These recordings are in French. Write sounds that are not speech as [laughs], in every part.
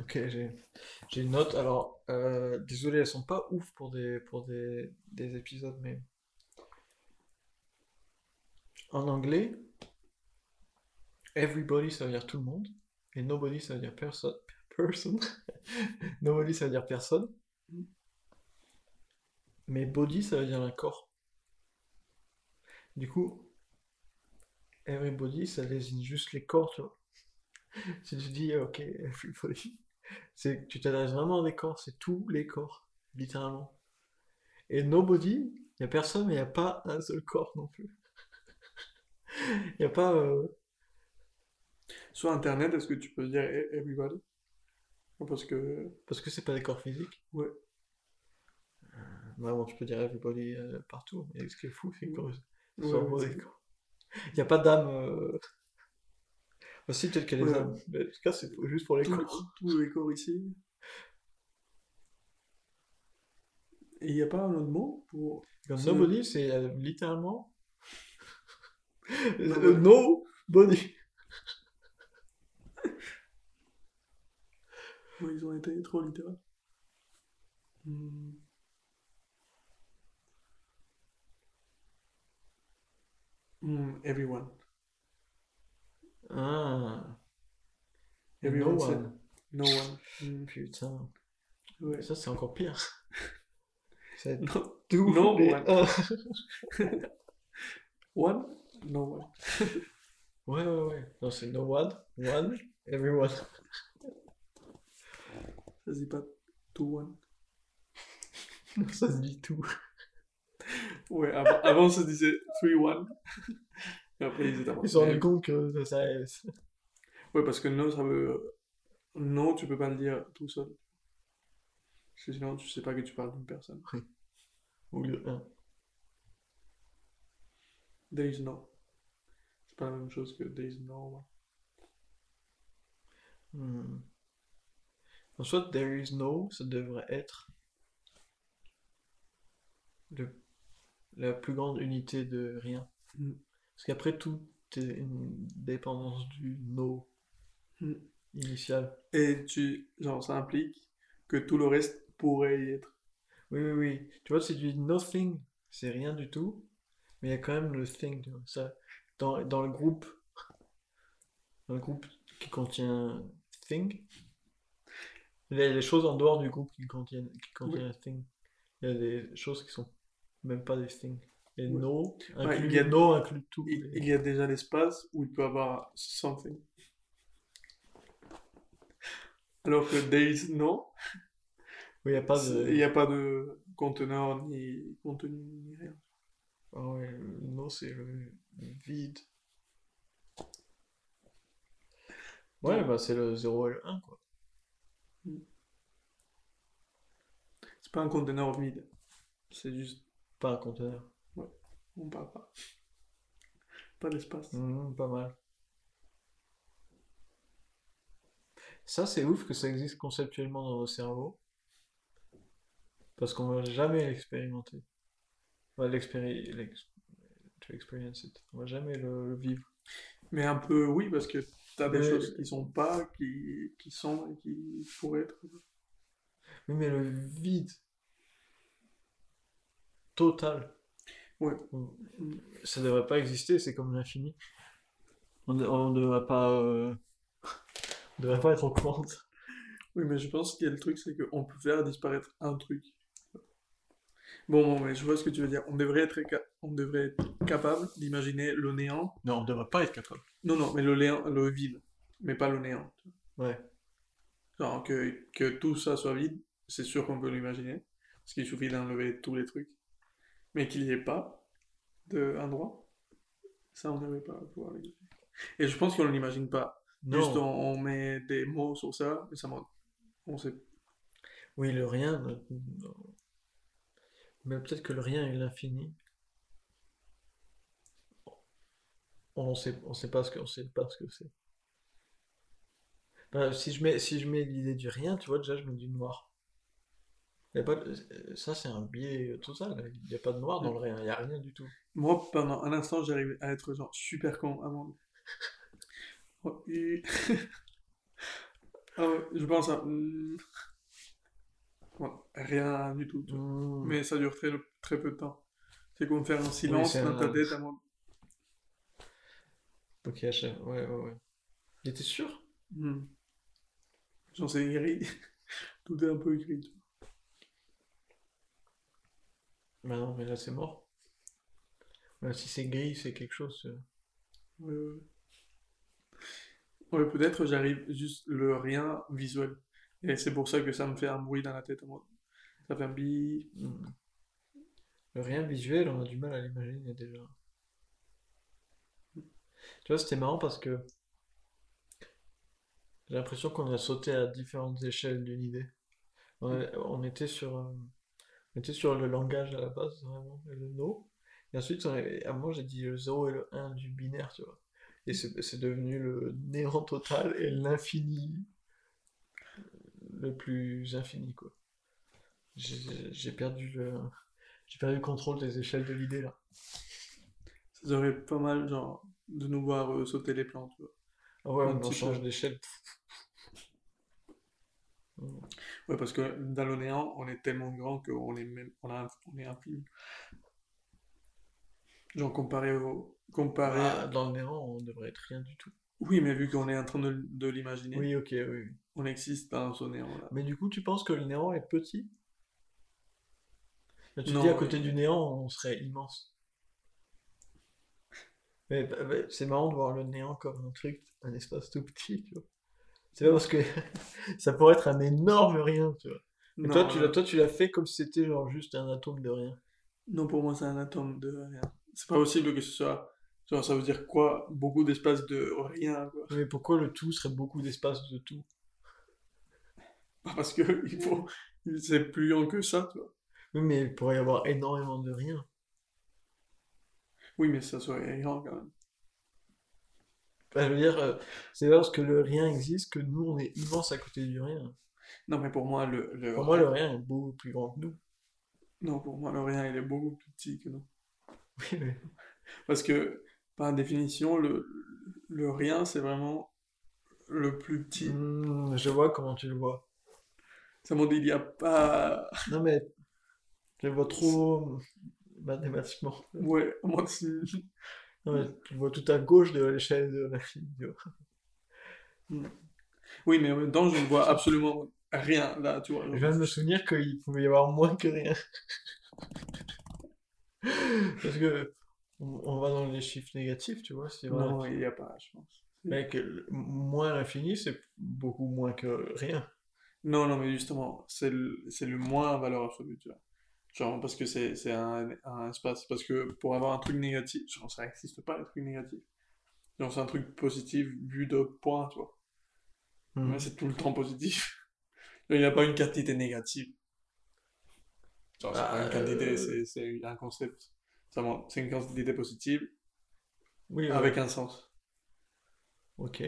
Ok, j'ai une note. Alors, euh, désolé, elles sont pas ouf pour des, pour des, des épisodes, mais en anglais, everybody ça veut dire tout le monde, et nobody ça veut dire personne. Person. [laughs] nobody ça veut dire personne. Mais body ça veut dire un corps. Du coup, everybody ça désigne juste les corps, tu vois. [laughs] Si tu dis, ok, everybody, [laughs] c'est tu t'adresses vraiment à des corps, c'est tous les corps, littéralement. Et nobody, il n'y a personne, mais il n'y a pas un seul corps non plus. [laughs] Il n'y a pas. euh, Sur Internet, est-ce que tu peux dire e- everybody? Parce que, Parce que c'est pas des corps physiques. ouais. Vraiment, tu peux dire everybody euh, partout. Et ce qui est fou, c'est que Ouais. Il n'y a pas d'âme. Aussi, peut-être des Ouais. Mais en tout cas, c'est juste pour les tous, corps. tous les corps ici. Et il n'y a pas un autre mot pour... C'est- nobody, c'est euh, littéralement. Non, Euh, no body. Ils ont été trop littéral. Hmm. Hmm, everyone. Ah. Everyone no one. No one. Hmm, Putain. ouais. Ça, c'est encore pire. [laughs] C'est No, tout. No les one. un. [laughs] one? No one. [laughs] Ouais, ouais, ouais. Non, c'est no one, one, everyone. Ça se dit pas two one. Ça se dit tout. Ouais, avant, avant ça se disait three one. Et après ils étaient Ils se sont rendus compte que ça. Ouais, parce que no, ça veut. Non, tu peux pas le dire tout seul. Parce que sinon, tu sais pas que tu parles d'une personne. Ou le un. There is no. C'est pas la même chose que there is no. Hmm. En soit, there is no, ça devrait être le, la plus grande unité de rien. Hmm. Parce qu'après, tout est une dépendance du no Hmm. initial. Et tu. Genre, ça implique que tout le reste pourrait y être. Oui, oui, oui. Tu vois, c'est du nothing, c'est rien du tout, mais il y a quand même le thing. tu vois. Ça, dans, dans le groupe, dans le groupe qui contient thing, il y a des choses en dehors du groupe qui contiennent, qui contiennent thing. Il y a des choses qui sont même pas des things. Et Ouais. no Ouais, il y a- no inclut tout. Il, y a déjà l'espace où il peut avoir something. Alors que there is no, Oui, il n'y a pas de. il n'y a pas de conteneur ni contenu ni rien. Ah ouais, le no, c'est le vide. Ouais, bah c'est le 0 et le 1, quoi. C'est pas un conteneur vide. C'est juste, Pas un conteneur. On parle pas. Pas d'espace. Mhm, pas mal. Ça, c'est ouf que ça existe conceptuellement dans nos cerveaux. Parce qu'on va jamais l'expérimenter. On va. On va jamais le, le vivre. Mais un peu oui, parce que t'as des Mais- choses qui sont pas, qui, qui sont et qui pourraient être. Oui, mais le vide total, Ouais. on- ça devrait pas exister, c'est comme l'infini. On ne on devrait pas... euh, on devrait pas être en quante. Oui, mais je pense qu'il y a le truc, c'est qu'on peut faire disparaître un truc. Bon, bon, mais je vois ce que tu veux dire. On devrait être, on devrait être capable d'imaginer le néant. Non, on devrait pas être capable. Non, non, mais le, néant, le vide, mais pas le néant. Ouais. Genre que, que tout ça soit vide, c'est sûr qu'on peut l'imaginer. Parce qu'il suffit d'enlever tous les trucs. Mais qu'il n'y ait pas de endroit, ça on n'avait pas à pouvoir l'imaginer. Et je pense qu'on ne l'imagine pas. Non. Juste on, on met des mots sur ça, mais ça on sait. Oui, le rien. ne- non. Mais peut-être que le rien est l'infini. On sait, on sait pas ce que, on sait pas ce que c'est. Ben, si je mets, si je mets l'idée du rien, tu vois, déjà je mets du noir. Y a pas de- ça, c'est un biais total. Il n'y a pas de noir dans le rien. Il n'y a rien du tout. Moi, pendant un instant, j'arrivais à être genre super con avant. [laughs] Oh, et- [laughs] Ah ouais, je pense à. hmm, ouais, rien du tout. Hmm. Mais ça dure très, très peu de temps. C'est comme faire un silence dans ta un- tête à mode. Ok. Ouais, ouais, ouais. Il était sûr? Hmm. Genre, c'est gris. Tout est un peu gris. tu vois. Bah non, mais là c'est mort. Ouais, si c'est gris, c'est quelque chose. euh. Ouais, ouais. Ouais, peut-être j'arrive juste le rien visuel. Et c'est pour ça que ça me fait un bruit dans la tête. Ça fait un bi. Hmm. Le rien visuel, on a du mal à l'imaginer déjà. Tu vois, c'était marrant parce que j'ai l'impression qu'on a sauté à différentes échelles d'une idée. On, a- on était sur, on était sur le langage à la base, vraiment, le no. Et ensuite, à moi, j'ai dit le 0 et le 1 du binaire, tu vois. Et c'est devenu le néant total et l'infini le plus infini, quoi. J'ai perdu le, j'ai perdu le contrôle des échelles de l'idée, là. Ça serait pas mal, genre, de nous voir euh, sauter les plans, tu vois. Ah ouais, on change d'échelle. Ouais, parce que dans le néant, on est tellement grand qu'on est même, on a, on est infini. Genre, comparé au, comparé Ah, dans le néant, on devrait être rien du tout. Oui, mais vu qu'on est en train de, de l'imaginer, Oui, ok, oui. oui. on existe dans ce néant-là. Mais du coup, tu penses que le néant est petit? Là, tu Non, dis à oui. côté du néant, on serait immense. Mais, bah, bah, c'est marrant de voir le néant comme un truc, un espace tout petit, tu vois. C'est pas parce que [laughs] ça pourrait être un énorme rien, tu vois. Mais toi, Non, tu euh, l'as, toi, tu l'as fait comme si c'était genre juste un atome de rien. non, pour moi, c'est un atome de rien. C'est pas possible que ce soit. Genre, ça veut dire quoi? Beaucoup d'espace de rien, quoi. Mais pourquoi le tout serait beaucoup d'espace de tout? Parce que [laughs] il faut. C'est plus grand que ça, tu vois. Oui, mais il pourrait y avoir énormément de rien. Oui, mais ça serait grand quand même. Enfin, je veux dire, euh, c'est pas parce que le rien existe que nous, on est immense à côté du rien. Non, mais pour moi, le, le... Pour moi, le rien est beaucoup plus grand que nous. Non, pour moi, le rien, il est beaucoup plus petit que nous. [laughs] Oui, mais... Parce que, par définition, le, le rien, c'est vraiment le plus petit. Hmm, je vois comment tu le vois. Ça montre, il n'y a pas. [laughs] Non, mais je le vois trop mathématiquement. Ouais, moi, c'est. Le vois tout à gauche de l'échelle de l'infini. tu vois. Oui, mais en même temps, je ne vois absolument rien là, tu vois. Je viens de me souvenir qu'il pouvait y avoir moins que rien. [laughs] Parce que on, va dans les chiffres négatifs, tu vois. C'est. Non, il n'y a pas, je pense. Mais que moins l'infini, c'est beaucoup moins que rien. Non, non, mais justement, c'est le, c'est le moins valeur absolue, tu vois. Genre, parce que c'est c'est un, un espace. Parce que pour avoir un truc négatif, genre, ça n'existe pas, les trucs négatifs. Genre, c'est un truc positif vu de points, tu vois. Hmm. C'est tout le temps positif. [laughs] Il n'y a pas une quantité négative. Genre, c'est pas une quantité, euh, c'est c'est un concept. C'est une quantité positive Oui, ouais. avec un sens. Ok.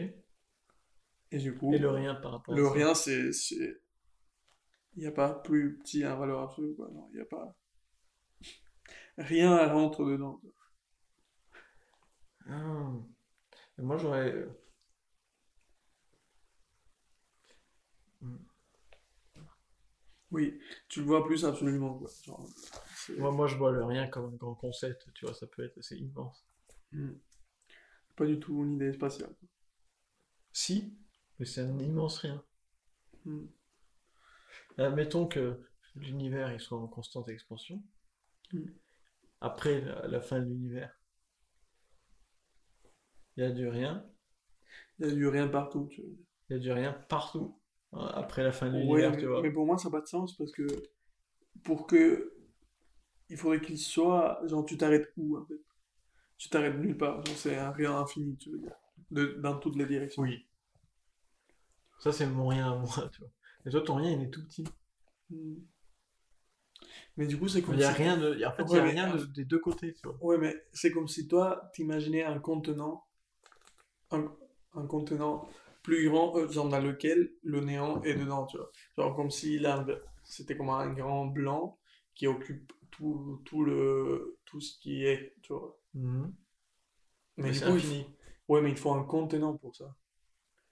Et du coup, Et le rien par rapport à le ça. rien, c'est. Il n'y a pas plus petit à valeur absolue, quoi. Non, il n'y a pas. Rien rentre dedans. Ah. Et Moi, j'aurais. euh, Oui, tu le vois plus absolument, quoi. Genre, Moi, moi, je vois le rien comme un grand concept, tu vois, ça peut être assez immense. Hmm. Pas du tout une idée spatiale. Si, mais c'est un immense rien. Hmm. Admettons que l'univers il soit en constante expansion. Mm. Après la, la fin de l'univers, il y a du rien, Il y a du rien partout, tu il y a du rien partout. hein, Après la fin de l'univers, mais, tu vois. mais pour moi, ça n'a pas de sens parce que pour que il faudrait qu'il soit genre tu t'arrêtes où en fait? Tu t'arrêtes nulle part, c'est un rien infini, tu veux dire, de, dans toutes les directions. Oui. Ça, c'est mon rien à moi, tu vois. Et toi, ton rien, il est tout petit. Mais du coup, c'est comme Il n'y a si- rien de... En fait, il Ouais, y a mais- rien de- des deux côtés, tu vois. Ouais, mais c'est comme si toi, t'imaginais un contenant, un, un contenant plus grand, euh, genre dans lequel le néant est dedans, tu vois. Genre comme si là, c'était comme un grand blanc qui occupe tout, tout le, tout ce qui est, tu vois. Mhm. Mais c'est infini. faut- ouais, mais il faut un contenant pour ça.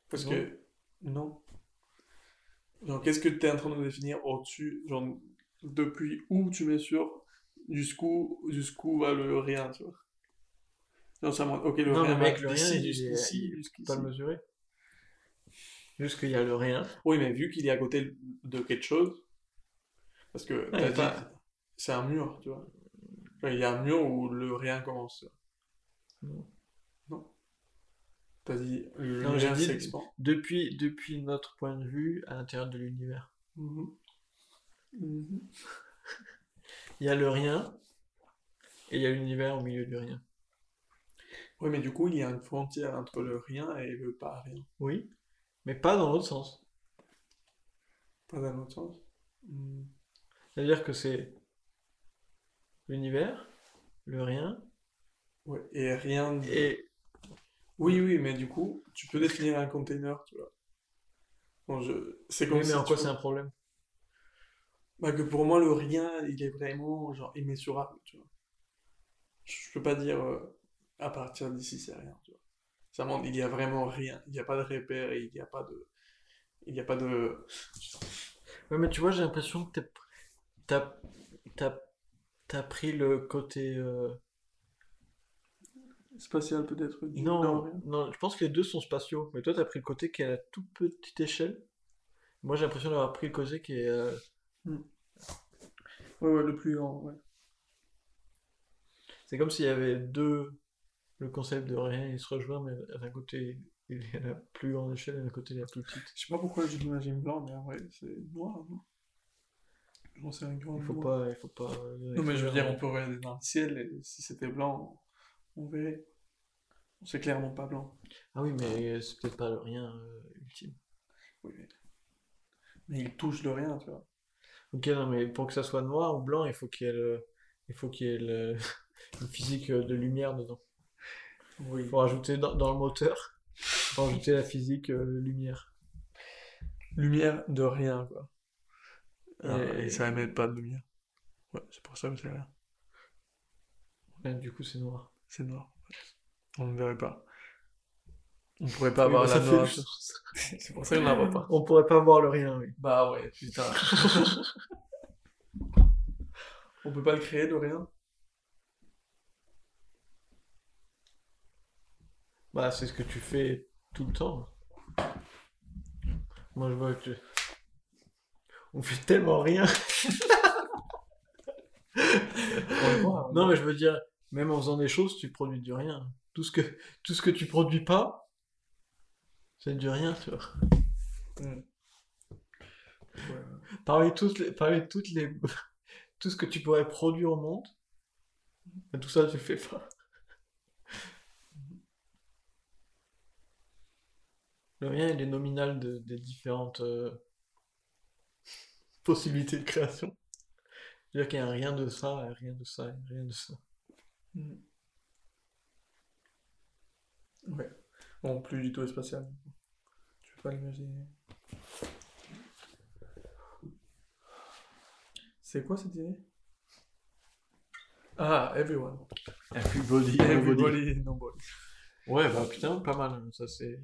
Parce Non. que, non. Genre, qu'est-ce que tu es en train de définir au-dessus Genre, depuis où tu sur jusqu'où jusqu'où va le rien, tu vois? Non, ça montre. Ok, le Non, rien mais mec, le rien, il, jusqu'ici, jusqu'ici. pas le mesurer. Juste qu'il y a le rien. Oui, mais vu qu'il est à côté de quelque chose, parce que Ouais, t'as dit, pas- c'est un mur, tu vois. Genre, Il y a un mur où le rien commence. tu vois. T'as dit, dit- s'expand. Depuis, depuis notre point de vue, à l'intérieur de l'univers. Mhm. Mhm. Il y a le rien, et il y a l'univers au milieu du rien. Oui, mais du coup, il y a une frontière entre le rien et le pas rien. Oui, mais pas dans l'autre sens. Pas dans l'autre sens. Hmm. C'est-à-dire que c'est l'univers, le rien, Ouais, et rien. et Oui, oui, mais du coup, tu peux définir un container, tu vois. Bon, je... C'est comme Oui, mais si en quoi c'est un problème? Bah, que pour moi, le rien, il est vraiment genre immesurable, tu vois. Je peux pas dire euh, à partir d'ici, c'est rien, tu vois. Ça montre, il y a vraiment rien. Il n'y a pas de repère, et il n'y a pas de. Il n'y a pas de. Ouais, mais tu vois, j'ai l'impression que t'as, t'as, t'as pris le côté... euh, Spatial peut-être Non, non, je pense que les deux sont spatiaux. Mais toi, t'as pris le côté qui est à la toute petite échelle. Moi, j'ai l'impression d'avoir pris le côté qui est... euh, Ouais, ouais, le plus grand, ouais. C'est comme s'il y avait deux... Le concept de rien, il se rejoint, mais d'un côté, il est à la plus grande échelle et d'un côté, il est la plus petite. Je sais pas pourquoi je l'imagine blanc, mais en vrai, c'est noir, non J'en sais un grand Il faut noir. pas... Il faut pas euh, Non, mais je veux dire, on peut regarder dans le ciel, et si c'était blanc, on verrait. C'est clairement pas blanc. Ah oui, mais c'est peut-être pas le rien euh, ultime. Oui, mais... mais il touche le rien, tu vois. Ok, non, mais pour que ça soit noir ou blanc, il faut qu'il y ait, le... il faut qu'il y ait le- [laughs] une physique euh, de lumière dedans. Oui. Il faut rajouter dans, dans le moteur, faut rajouter la physique euh, lumière. Lumière de rien, quoi. Ah, et et- ça émet pas de lumière. Ouais, c'est pour ça que c'est rien. Ouais, du coup, c'est noir. C'est noir. On ne verrait pas. On pourrait pas Oui, avoir bah, la fait noire. [laughs] C'est pour ça qu'on la voit pas. [laughs] On pourrait pas voir le rien, oui. Bah ouais, putain. [laughs] On peut pas le créer de rien? Bah, c'est ce que tu fais tout le temps. Moi, je vois que tu- on fait tellement rien. On le voit, Non, mais je veux dire, même en faisant des choses, tu produis du rien. Tout ce que, tout ce que tu produis pas, c'est du rien, tu vois. Mm. Ouais. Parmi toutes les, parmi toutes les, [laughs] tout ce que tu pourrais produire au monde, bah, tout ça, tu le fais pas. Le rien, il est nominal de- des différentes euh, possibilités de création. C'est-à-dire qu'il y a rien de ça, rien de ça, rien de ça. Mm. Ouais. Bon, plus du tout spatial. Tu peux pas l'imaginer. C'est quoi cette idée Ah, everyone. Everybody, Everybody, nobody. Ouais, bah putain, pas mal, ça c'est...